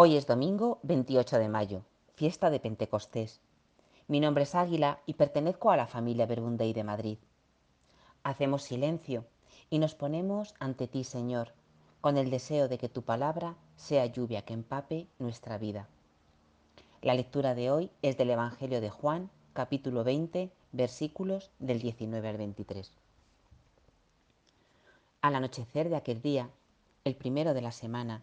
Hoy es domingo 28 de mayo, fiesta de Pentecostés. Mi nombre es Águila y pertenezco a la familia Verbundey de Madrid. Hacemos silencio y nos ponemos ante ti, Señor, con el deseo de que tu palabra sea lluvia que empape nuestra vida. La lectura de hoy es del Evangelio de Juan, capítulo 20, versículos del 19 al 23. Al anochecer de aquel día, el primero de la semana,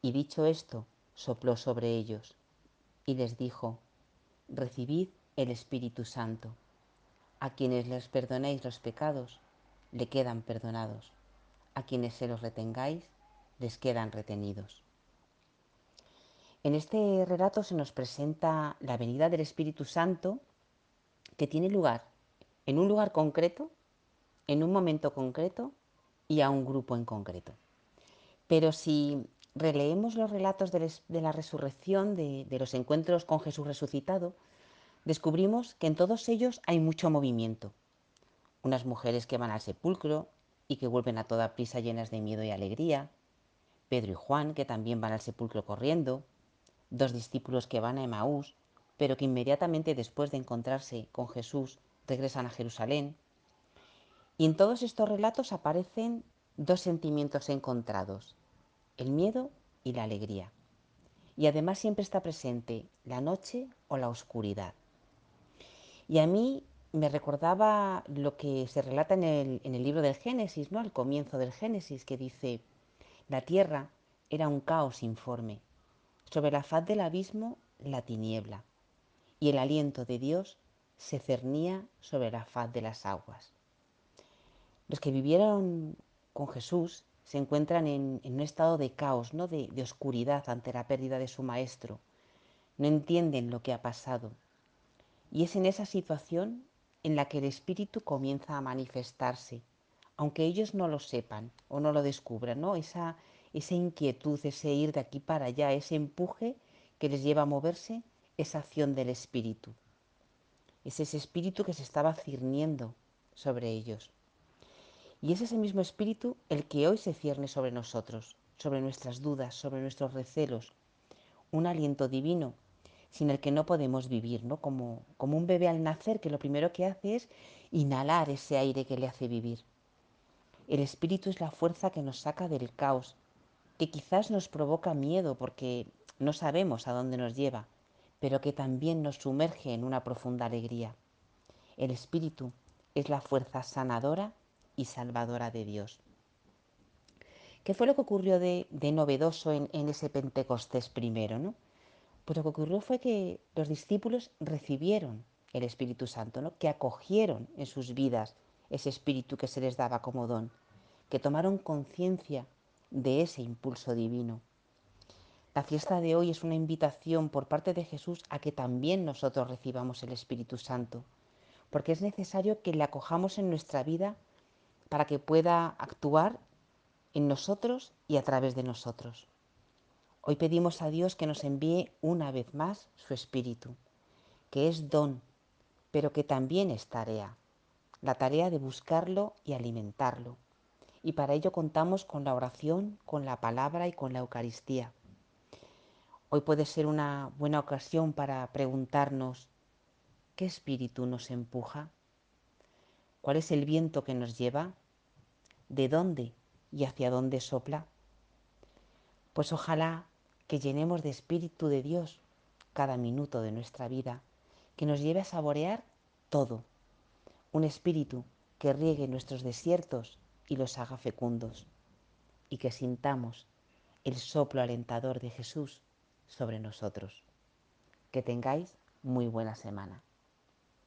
Y dicho esto, sopló sobre ellos y les dijo, recibid el Espíritu Santo. A quienes les perdonéis los pecados, le quedan perdonados. A quienes se los retengáis, les quedan retenidos. En este relato se nos presenta la venida del Espíritu Santo que tiene lugar en un lugar concreto, en un momento concreto y a un grupo en concreto. Pero si releemos los relatos de, la resurrección, de, de los encuentros con Jesús resucitado, descubrimos que en todos ellos hay mucho movimiento. Unas mujeres que van al sepulcro y que vuelven a toda prisa llenas de miedo y alegría, Pedro y Juan que también van al sepulcro corriendo, dos discípulos que van a Emaús, pero que inmediatamente después de encontrarse con Jesús regresan a Jerusalén. Y en todos estos relatos aparecen dos sentimientos encontrados, el miedo y la alegría. Y además siempre está presente la noche o la oscuridad. Y a mí me recordaba lo que se relata en el, en el libro del Génesis, ¿no? Al comienzo del Génesis, que dice, la tierra era un caos informe, sobre la faz del abismo la tiniebla, y el aliento de Dios se cernía sobre la faz de las aguas. Los que vivieron con Jesús se encuentran en, un estado de caos, ¿no? De, oscuridad ante la pérdida de su maestro. No entienden lo que ha pasado. Y es en esa situación en la que el espíritu comienza a manifestarse, aunque ellos no lo sepan o no lo descubran, ¿no? Esa, esa inquietud, ese ir de aquí para allá, ese empuje que les lleva a moverse, esa acción del espíritu. Es ese espíritu que se estaba cirniendo sobre ellos. Y es ese mismo espíritu el que hoy se cierne sobre nosotros, sobre nuestras dudas, sobre nuestros recelos. Un aliento divino sin el que no podemos vivir, ¿no? Como, como un bebé al nacer que lo primero que hace es inhalar ese aire que le hace vivir. El espíritu es la fuerza que nos saca del caos, que quizás nos provoca miedo porque no sabemos a dónde nos lleva, pero que también nos sumerge en una profunda alegría. El espíritu es la fuerza sanadora y salvadora de Dios. ¿Qué fue lo que ocurrió de, novedoso en, ese Pentecostés primero? ¿no? Pues lo que ocurrió fue que los discípulos recibieron el Espíritu Santo, ¿no? que acogieron en sus vidas ese Espíritu que se les daba como don, que tomaron conciencia de ese impulso divino. La fiesta de hoy es una invitación por parte de Jesús a que también nosotros recibamos el Espíritu Santo, porque es necesario que le acojamos en nuestra vida para que pueda actuar en nosotros y a través de nosotros. Hoy pedimos a Dios que nos envíe una vez más su Espíritu, que es don, pero que también es tarea, la tarea de buscarlo y alimentarlo. Y para ello contamos con la oración, con la palabra y con la Eucaristía. Hoy puede ser una buena ocasión para preguntarnos, ¿qué espíritu nos empuja? ¿Cuál es el viento que nos lleva? ¿De dónde y hacia dónde sopla? Pues ojalá que llenemos de Espíritu de Dios cada minuto de nuestra vida, que nos lleve a saborear todo. Un espíritu que riegue nuestros desiertos y los haga fecundos, y que sintamos el soplo alentador de Jesús sobre nosotros. Que tengáis muy buena semana.